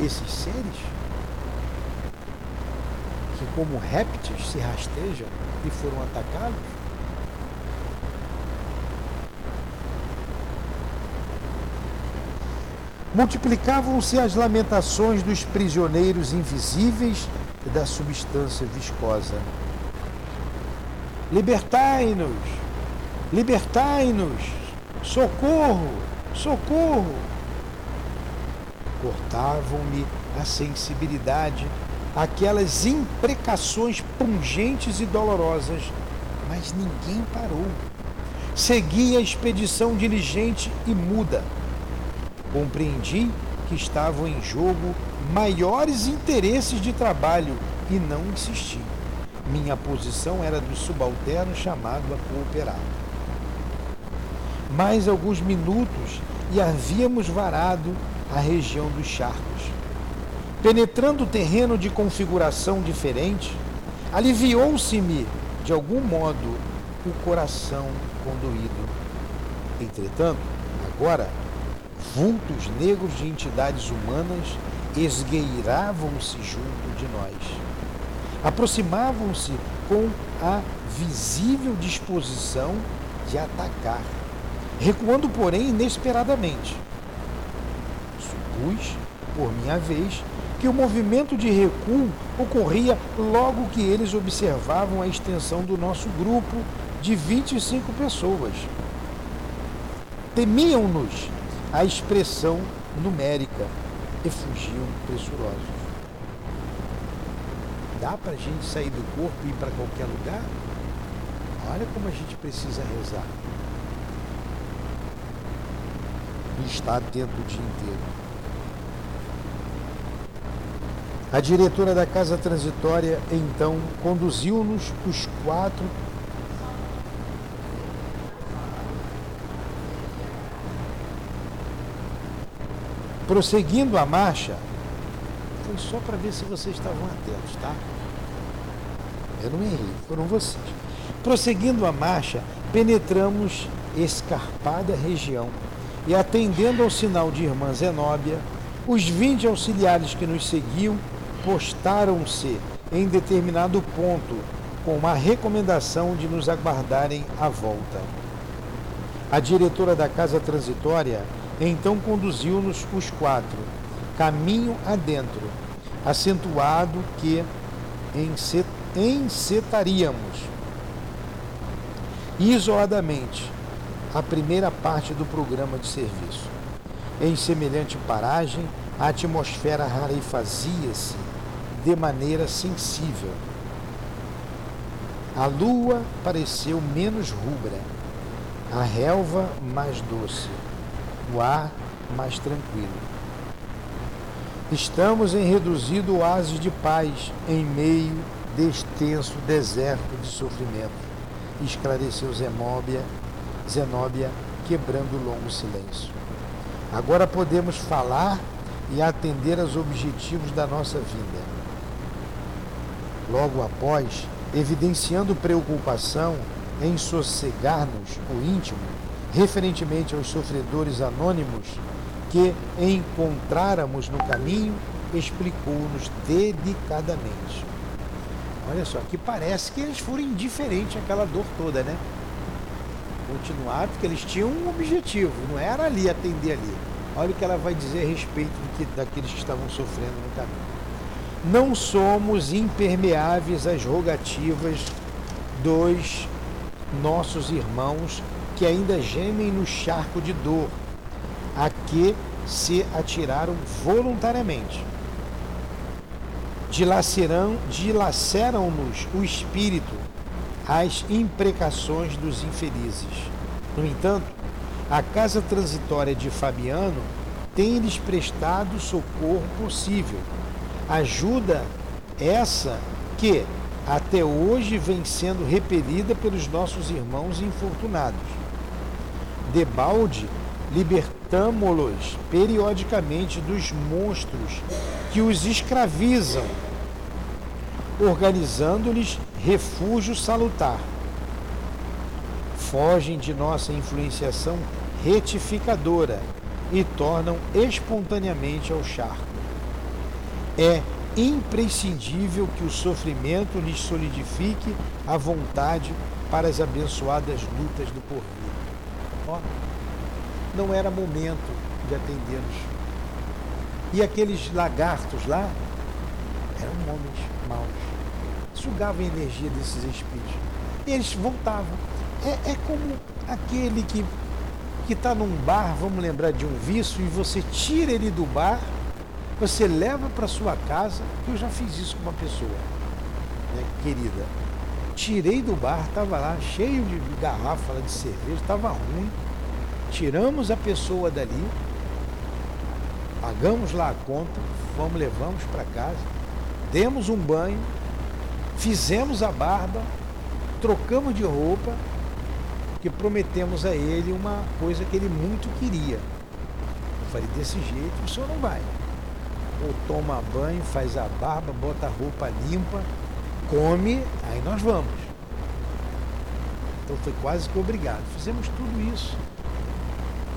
esses seres? que, como répteis, se rastejam e foram atacados? Multiplicavam-se as lamentações dos prisioneiros invisíveis da substância viscosa. Libertai-nos! Libertai-nos! Socorro! Socorro! Cortavam-me a sensibilidade aquelas imprecações pungentes e dolorosas, mas ninguém parou. Segui a expedição diligente e muda. Compreendi que estavam em jogo maiores interesses de trabalho e não insisti. Minha posição era do subalterno chamado a cooperar. Mais alguns minutos e havíamos varado a região dos charcos. Penetrando o terreno de configuração diferente, aliviou-se-me, de algum modo, o coração condoído. Entretanto, agora, vultos negros de entidades humanas esgueiravam-se junto de nós. Aproximavam-se com a visível disposição de atacar, recuando, porém, inesperadamente. Supus, por minha vez, que o movimento de recuo ocorria logo que eles observavam a extensão do nosso grupo de 25 pessoas. Temiam-nos a expressão numérica e fugiam pressurosos. Dá para a gente sair do corpo e ir para qualquer lugar? Olha como a gente precisa rezar. E estar atento o dia inteiro. A diretora da casa transitória então conduziu-nos os quatro prosseguindo a marcha. Foi só para ver se vocês estavam atentos, tá? Eu não errei, foram vocês. Prosseguindo a marcha, penetramos escarpada região e atendendo ao sinal de irmã Zenóbia, os 20 auxiliares que nos seguiam postaram-se em determinado ponto com uma recomendação de nos aguardarem à volta. A diretora da casa transitória então conduziu-nos os quatro, caminho adentro, acentuado que encetaríamos isoladamente a primeira parte do programa de serviço. Em semelhante paragem, a atmosfera rarefazia-se de maneira sensível. A lua pareceu menos rubra, a relva mais doce, o ar mais tranquilo. Estamos em reduzido oásis de paz em meio de extenso deserto de sofrimento, esclareceu Zenóbia, Zenóbia quebrando o longo silêncio. Agora podemos falar e atender aos objetivos da nossa vida. Logo após, evidenciando preocupação em sossegar-nos o íntimo, referentemente aos sofredores anônimos que encontráramos no caminho, explicou-nos dedicadamente. Olha só, que parece que eles foram indiferentes àquela dor toda, né? Continuaram porque eles tinham um objetivo, não era ali atender ali. Olha o que ela vai dizer a respeito que, daqueles que estavam sofrendo no caminho. Não somos impermeáveis às rogativas dos nossos irmãos que ainda gemem no charco de dor, a que se atiraram voluntariamente. Dilaceram-nos o espírito às imprecações dos infelizes. No entanto, a casa transitória de Fabiano tem-lhes prestado socorro possível. Ajuda essa que até hoje vem sendo repelida pelos nossos irmãos infortunados. Debalde, libertamo-los periodicamente dos monstros que os escravizam, organizando-lhes refúgio salutar fogem de nossa influenciação retificadora e tornam espontaneamente ao charco. É imprescindível que o sofrimento lhes solidifique a vontade para as abençoadas lutas do porvir. Ó, não era momento de atendê-los. E aqueles lagartos lá Eram homens maus. Sugavam a energia desses espíritos. E eles voltavam. É, é como aquele que que está num bar, vamos lembrar de um vício, e você tira ele do bar, você leva para sua casa, eu já fiz isso com uma pessoa, né, querida. Tirei do bar, estava lá cheio de garrafa de cerveja, estava ruim. Tiramos a pessoa dali, pagamos lá a conta, fomos, levamos para casa, demos um banho, fizemos a barba, trocamos de roupa, que prometemos a ele uma coisa que ele muito queria. Eu falei, desse jeito o senhor não vai. Ou toma banho, faz a barba, bota a roupa limpa, come, aí nós vamos. Então foi quase que obrigado. Fizemos tudo isso.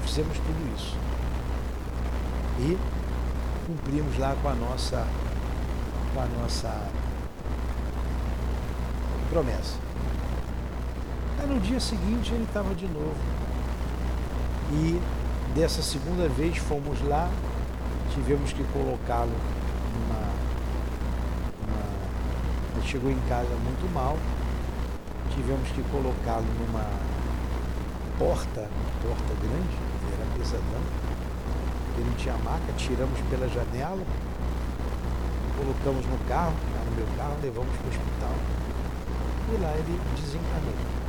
Fizemos tudo isso. E cumprimos lá com a nossa, com a nossa promessa. Aí no dia seguinte ele estava de novo. E dessa segunda vez fomos lá, tivemos que colocá-lo numa, numa. Ele chegou em casa muito mal, tivemos que colocá-lo numa porta, porta grande, era pesadão. Ele não tinha maca, tiramos pela janela, colocamos no carro, no meu carro, levamos para o hospital. E lá ele desencanou.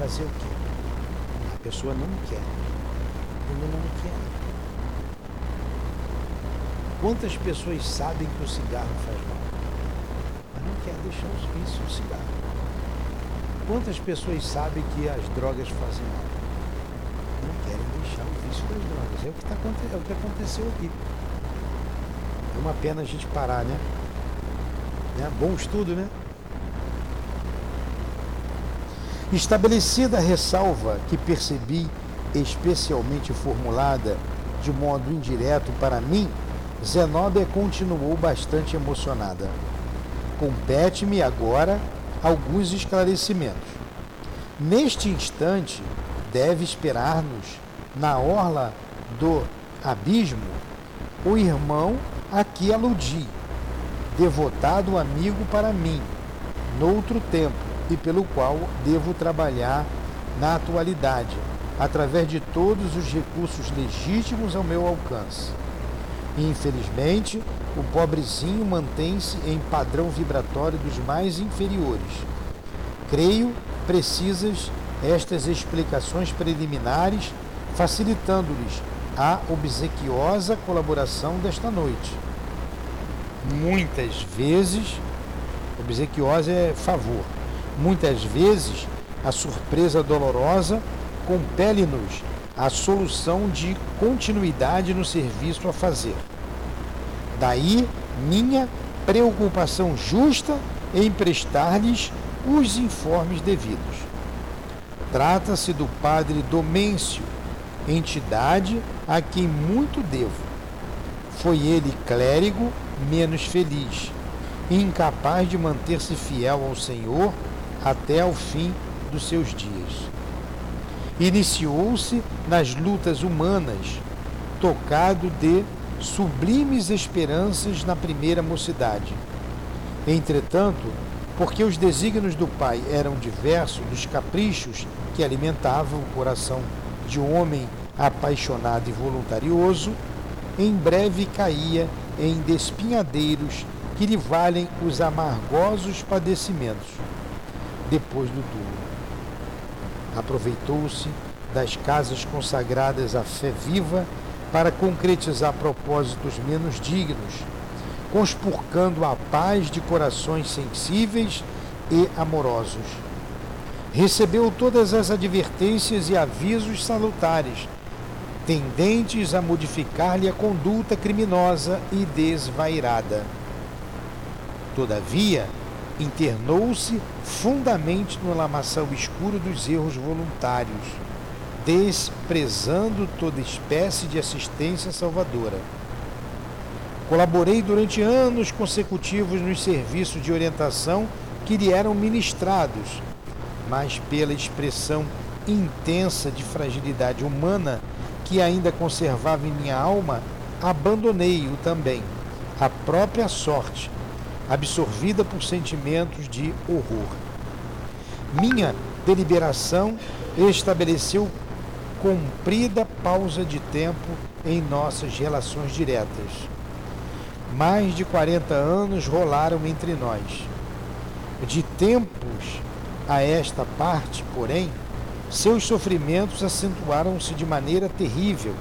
fazer o quê? A pessoa não quer. Ele não quer. Quantas pessoas sabem que o cigarro faz mal, mas não quer deixar os vícios do cigarro? Quantas pessoas sabem que as drogas fazem mal? Não querem deixar o vício das drogas. É o que, tá, é o que aconteceu aqui. É uma pena a gente parar, né? né? Bom estudo, né? Estabelecida a ressalva que percebi especialmente formulada de modo indireto para mim, Zenóbia continuou bastante emocionada. Compete-me agora alguns esclarecimentos. Neste instante, deve esperar-nos, na orla do abismo, o irmão a que aludi, devotado amigo para mim, noutro tempo, e pelo qual devo trabalhar na atualidade, através de todos os recursos legítimos ao meu alcance. Infelizmente, o pobrezinho mantém-se em padrão vibratório dos mais inferiores. Creio precisas estas explicações preliminares, facilitando-lhes a obsequiosa colaboração desta noite. Muitas vezes, obsequiosa é favor, Muitas vezes, a surpresa dolorosa compele-nos à solução de continuidade no serviço a fazer. Daí minha preocupação justa em prestar-lhes os informes devidos. Trata-se do padre Domêncio, entidade a quem muito devo. Foi ele clérigo menos feliz, incapaz de manter-se fiel ao Senhor até ao fim dos seus dias. Iniciou-se nas lutas humanas, tocado de sublimes esperanças na primeira mocidade. Entretanto, porque os desígnios do Pai eram diversos dos caprichos que alimentavam o coração de um homem apaixonado e voluntarioso, em breve caía em despinhadeiros que lhe valem os amargosos padecimentos depois do túmulo. Aproveitou-se das casas consagradas à fé viva para concretizar propósitos menos dignos, conspurcando a paz de corações sensíveis e amorosos. Recebeu todas as advertências e avisos salutares, tendentes a modificar-lhe a conduta criminosa e desvairada. Todavia, internou-se fundamente no lamaçal escuro dos erros voluntários, desprezando toda espécie de assistência salvadora. Colaborei durante anos consecutivos nos serviços de orientação que lhe eram ministrados, mas pela expressão intensa de fragilidade humana que ainda conservava em minha alma, abandonei-o também, à própria sorte, absorvida por sentimentos de horror. Minha deliberação estabeleceu comprida pausa de tempo em nossas relações diretas. Mais de 40 anos rolaram entre nós. De tempos a esta parte, porém, seus sofrimentos acentuaram-se de maneira terrível,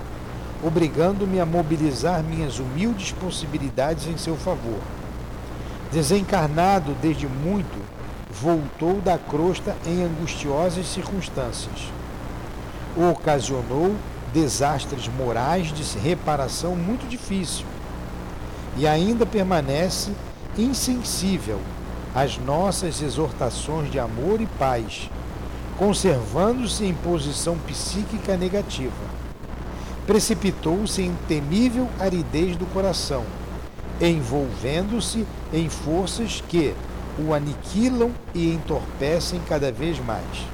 obrigando-me a mobilizar minhas humildes possibilidades em seu favor. Desencarnado desde muito, voltou da crosta em angustiosas circunstâncias. Ocasionou desastres morais de reparação muito difícil e ainda permanece insensível às nossas exortações de amor e paz, conservando-se em posição psíquica negativa. Precipitou-se em temível aridez do coração, envolvendo-se em forças que o aniquilam e entorpecem cada vez mais.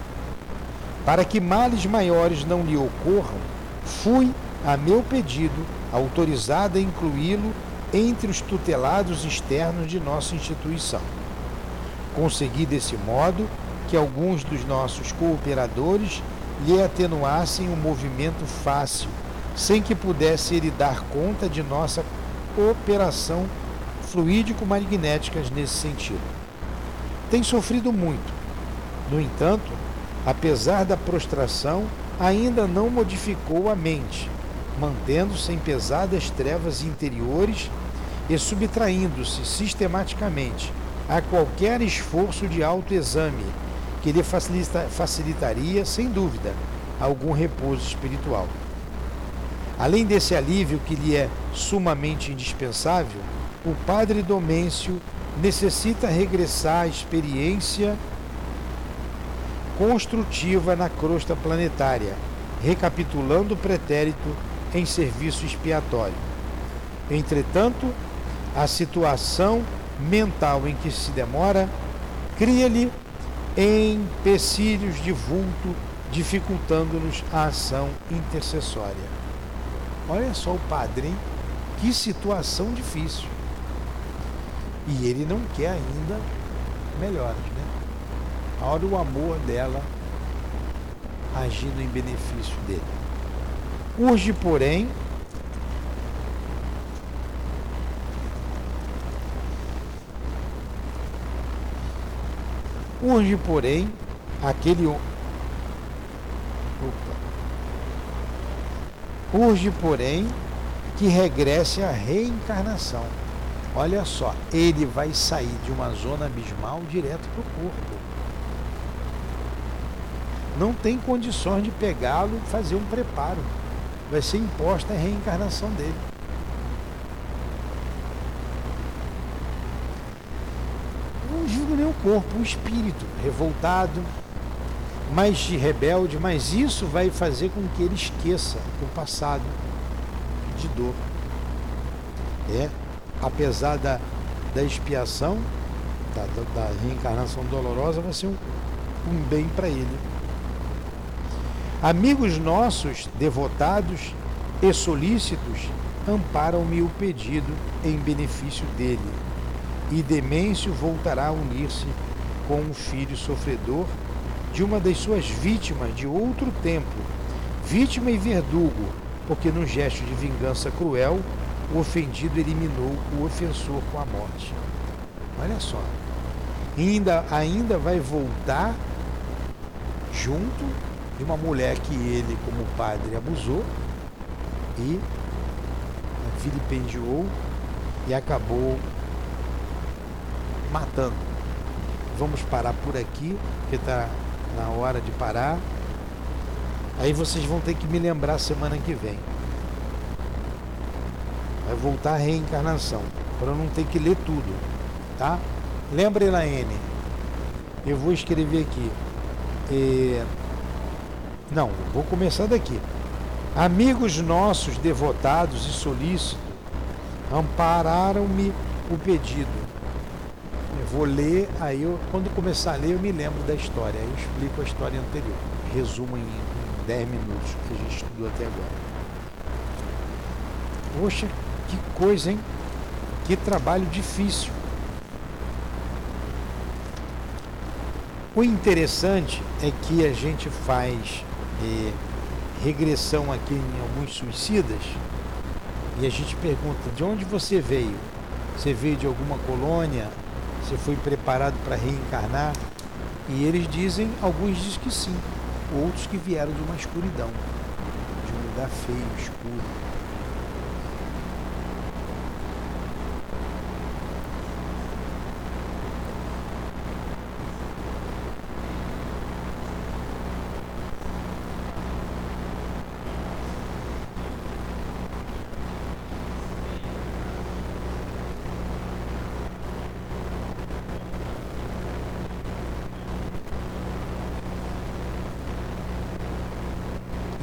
Para que males maiores não lhe ocorram, fui, a meu pedido, autorizada a incluí-lo entre os tutelados externos de nossa instituição. Consegui desse modo que alguns dos nossos cooperadores lhe atenuassem o movimento fácil, sem que pudesse ele dar conta de nossa operação fluídico-magnéticas nesse sentido. Tem sofrido muito. No entanto, apesar da prostração, ainda não modificou a mente, mantendo-se em pesadas trevas interiores e subtraindo-se sistematicamente a qualquer esforço de autoexame que lhe facilita, facilitaria, sem dúvida, algum repouso espiritual. Além desse alívio que lhe é sumamente indispensável, o padre Domêncio necessita regressar à experiência construtiva na crosta planetária, recapitulando o pretérito em serviço expiatório. Entretanto, a situação mental em que se demora cria-lhe empecilhos de vulto, dificultando-nos a ação intercessória. Olha só o padre, hein? Que situação difícil. E ele não quer ainda melhoras, né? Olha o amor dela agindo em benefício dele. Urge, porém, Urge, porém, aquele. Opa. Urge, porém, que regresse à reencarnação. Olha só, ele vai sair de uma zona abismal direto para o corpo. Não tem condições de pegá-lo e fazer um preparo. Vai ser imposta a reencarnação dele. nem o corpo, o espírito revoltado, mais rebelde, mas isso vai fazer com que ele esqueça o passado de dor. É, apesar da, da expiação, da, da reencarnação dolorosa, vai ser um, um bem para ele. Amigos nossos, devotados e solícitos, amparam-me o pedido em benefício dele e Demêncio voltará a unir-se com um filho sofredor de uma das suas vítimas de outro tempo, vítima e verdugo, porque num gesto de vingança cruel, o ofendido eliminou o ofensor com a morte. Olha só. Ainda, ainda vai voltar junto de uma mulher que ele, como padre, abusou e vilipendiou e acabou matando. Vamos parar por aqui, porque está na hora de parar. Aí vocês vão ter que me lembrar semana que vem. Vai voltar a reencarnação, para não ter que ler tudo, tá? Lembra, Elaine? Eu vou escrever aqui. É... Não, vou começar daqui. Amigos nossos, devotados e solícitos, ampararam-me o pedido vou ler, aí eu, quando começar a ler eu me lembro da história, aí eu explico a história anterior. Resumo em 10 minutos que a gente estudou até agora. Poxa, que coisa, hein? Que trabalho difícil. O interessante é que a gente faz é, regressão aqui em alguns suicidas e a gente pergunta de onde você veio? Você veio de alguma colônia? Você foi preparado para reencarnar? E eles dizem, alguns dizem que sim, outros que vieram de uma escuridão, de um lugar feio, escuro.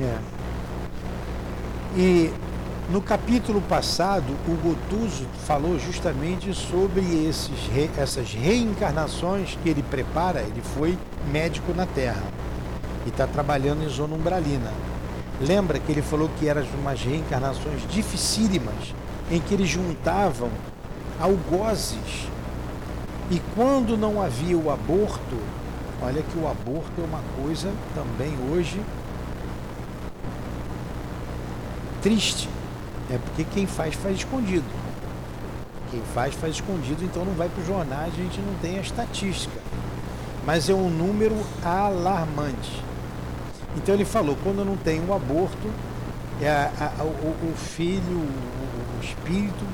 É. E no capítulo passado, o Gotuso falou justamente sobre esses, essas reencarnações que ele prepara. Ele foi médico na Terra e está trabalhando em zona umbralina. Lembra que ele falou que eram umas reencarnações dificílimas, em que eles juntavam algozes. E quando não havia o aborto, olha que o aborto é uma coisa também hoje triste. É porque quem faz, faz escondido. Quem faz, faz escondido, então não vai para os jornais, a gente não tem a estatística. Mas é um número alarmante. Então ele falou, quando não tem um aborto, é a, a, o, o, filho, o, o espírito,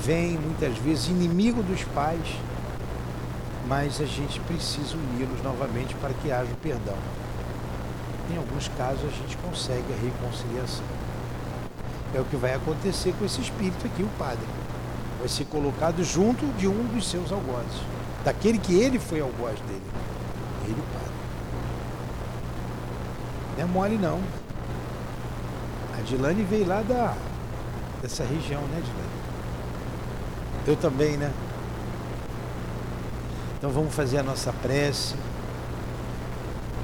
vem muitas vezes inimigo dos pais, mas a gente precisa uni-los novamente para que haja o perdão. Em alguns casos a gente consegue a reconciliação. É o que vai acontecer com esse espírito aqui, o padre. Vai ser colocado junto de um dos seus algozes. Daquele que ele foi algoz dele. Ele, o padre. Não é mole, não. A Dilane veio lá da, dessa região, né, Dilane? Eu também, né? Então vamos fazer a nossa prece,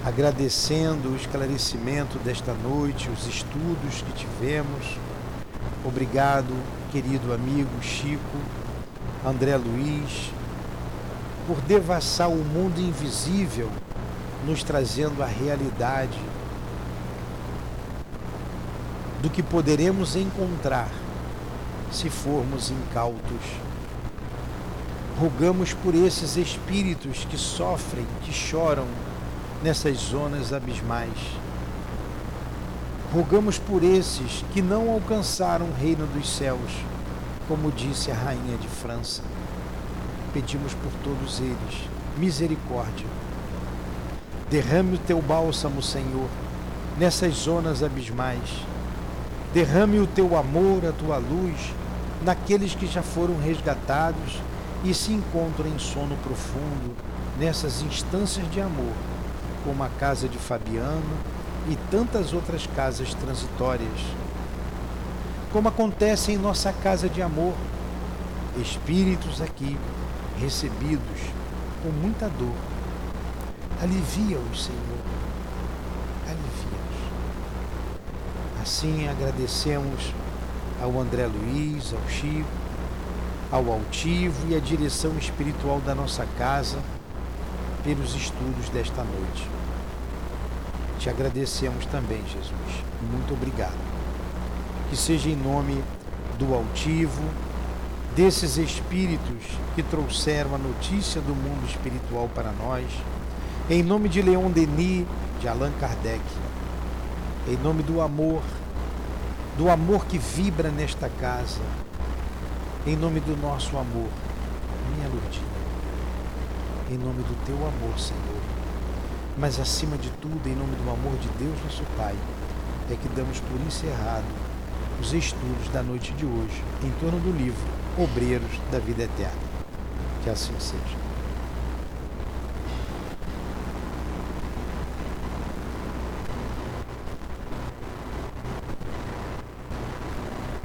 agradecendo o esclarecimento desta noite, os estudos que tivemos. Obrigado, querido amigo Chico, André Luiz, por devassar o mundo invisível, nos trazendo a realidade do que poderemos encontrar se formos incautos. Rogamos por esses espíritos que sofrem, que choram nessas zonas abismais Rogamos por esses que não alcançaram o reino dos céus, como disse a rainha de França. Pedimos por todos eles misericórdia. Derrame o teu bálsamo, Senhor, nessas zonas abismais. Derrame o teu amor, a tua luz, naqueles que já foram resgatados e se encontram em sono profundo nessas instâncias de amor, como a casa de Fabiano, e tantas outras casas transitórias. Como acontece em nossa casa de amor, espíritos aqui recebidos com muita dor. Alivia-os, Senhor. Alivia-os. Assim agradecemos ao André Luiz, ao Chico, ao Altivo e à direção espiritual da nossa casa pelos estudos desta noite. Te agradecemos também, Jesus. Muito obrigado. Que seja em nome do altivo, desses espíritos que trouxeram a notícia do mundo espiritual para nós, em nome de Leon Denis, de Allan Kardec, em nome do amor, do amor que vibra nesta casa, em nome do nosso amor, minha Lourdinha, em nome do teu amor, Senhor mas acima de tudo, em nome do amor de Deus, nosso Pai, é que damos por encerrado os estudos da noite de hoje em torno do livro Obreiros da Vida Eterna. Que assim seja.